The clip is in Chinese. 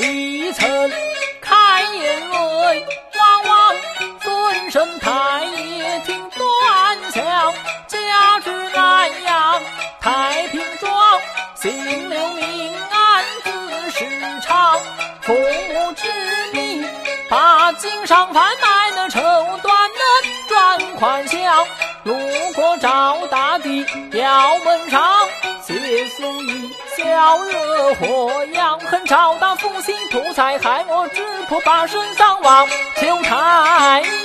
未曾开言泪汪汪尊声太爷听端详。家住南阳太平庄，姓刘名安字世昌，父母之命，把经商贩卖那绸缎的赚款项。路过赵大帝庙门上，借宿一小热火阳，恨赵大父心图财，害我直仆把身丧亡，求财。